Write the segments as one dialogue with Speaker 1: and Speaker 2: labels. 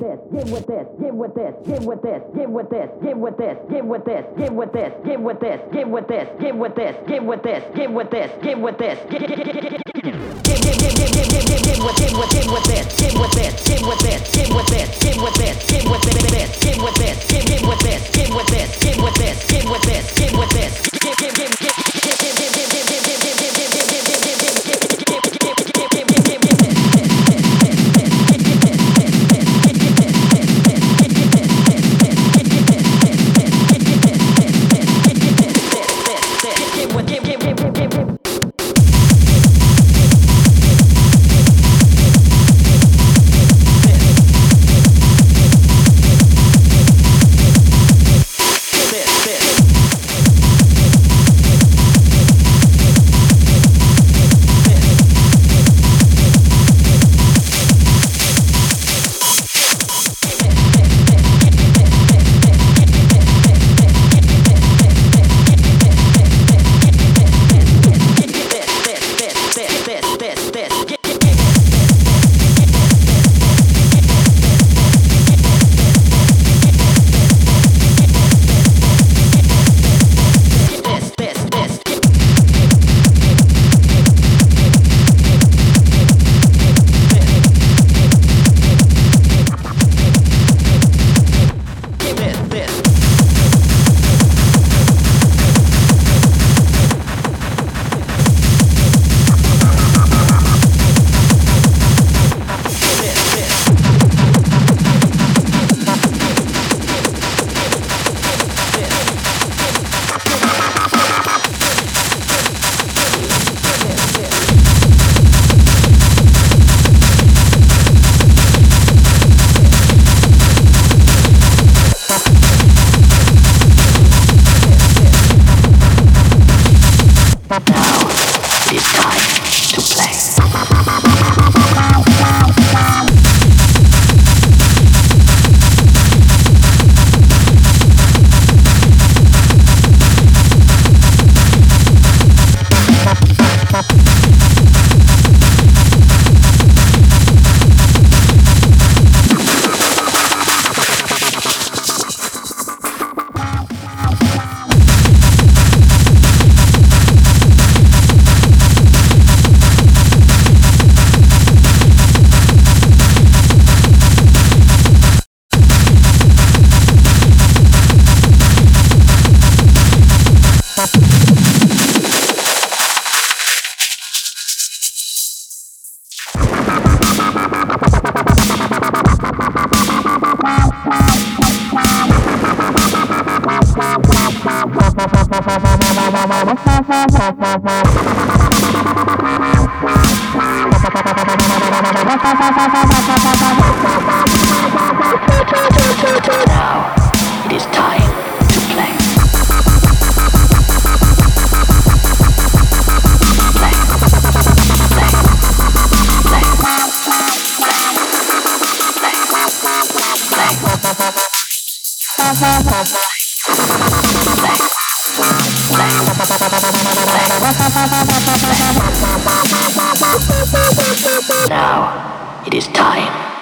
Speaker 1: with this, get with this, get with this, get with this, get with this, get with this, get with this, get with this, get with this, get with this, get with this, get with this, get with this, get with this, get with this, get with this, get with this.
Speaker 2: Now it is time.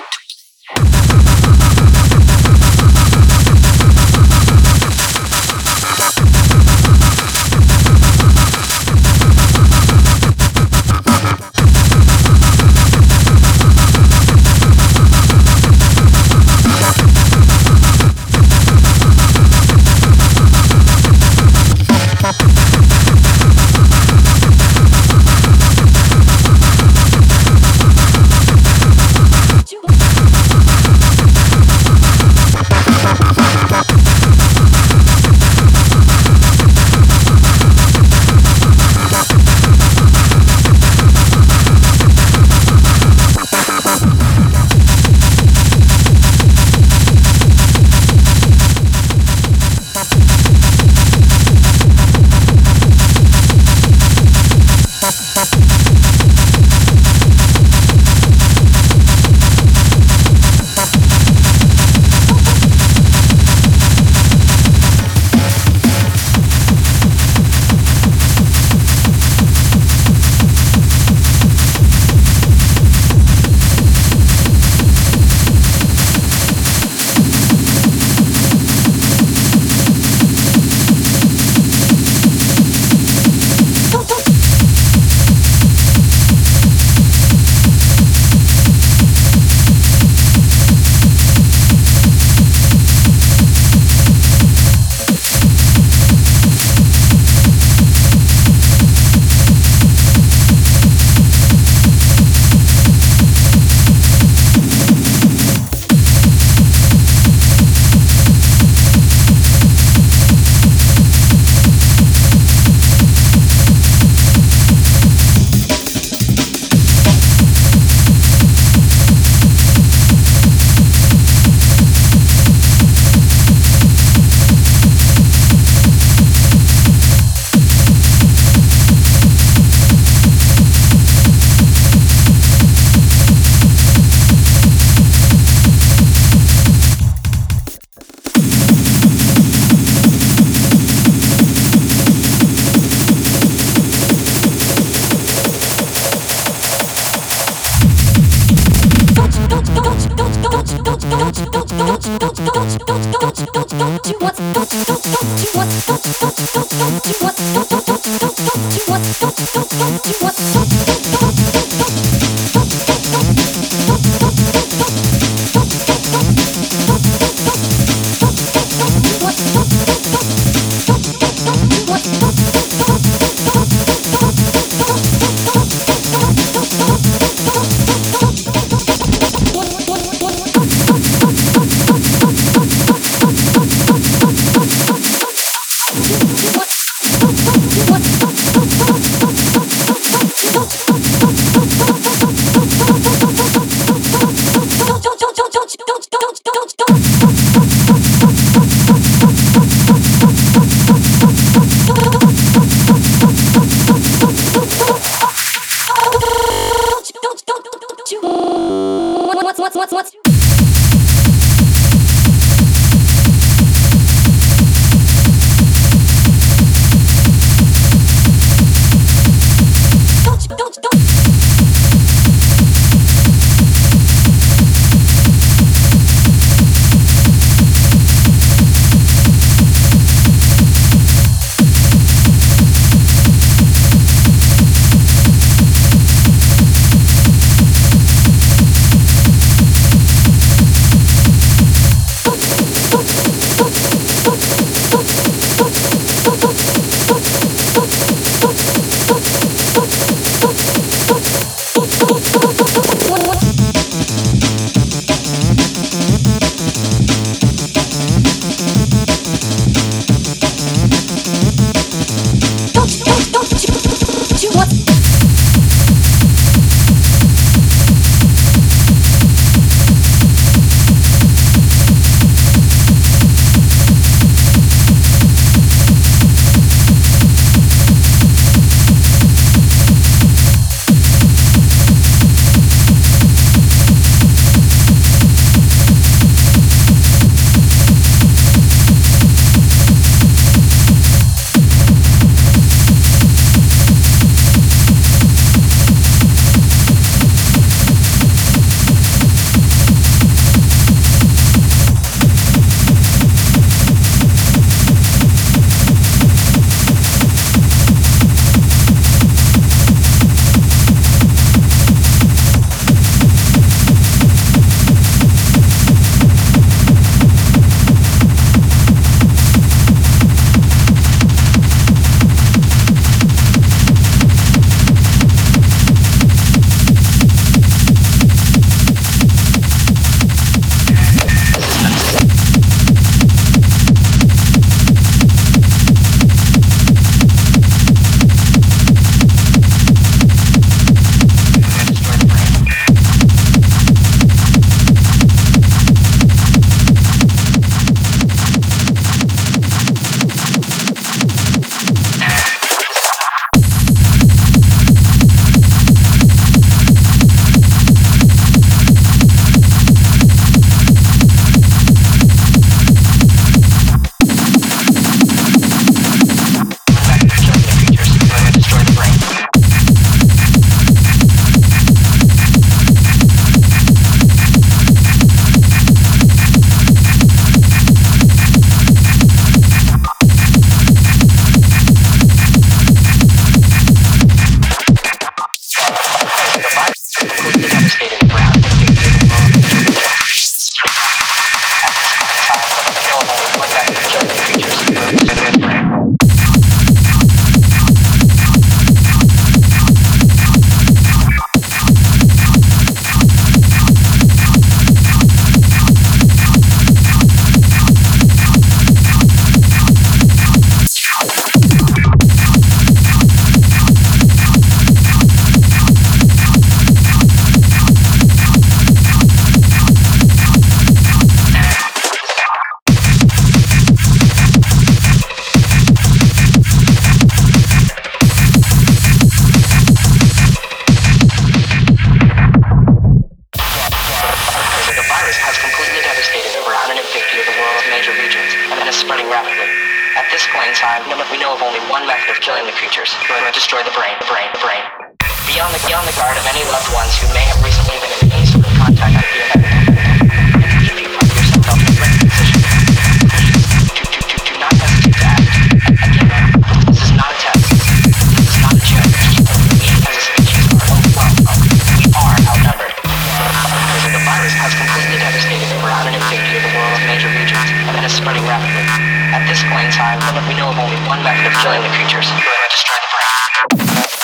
Speaker 2: Ones
Speaker 3: is spreading rapidly. At this point in time, we know of only one method of killing the creatures. Destroy the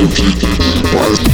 Speaker 1: Quase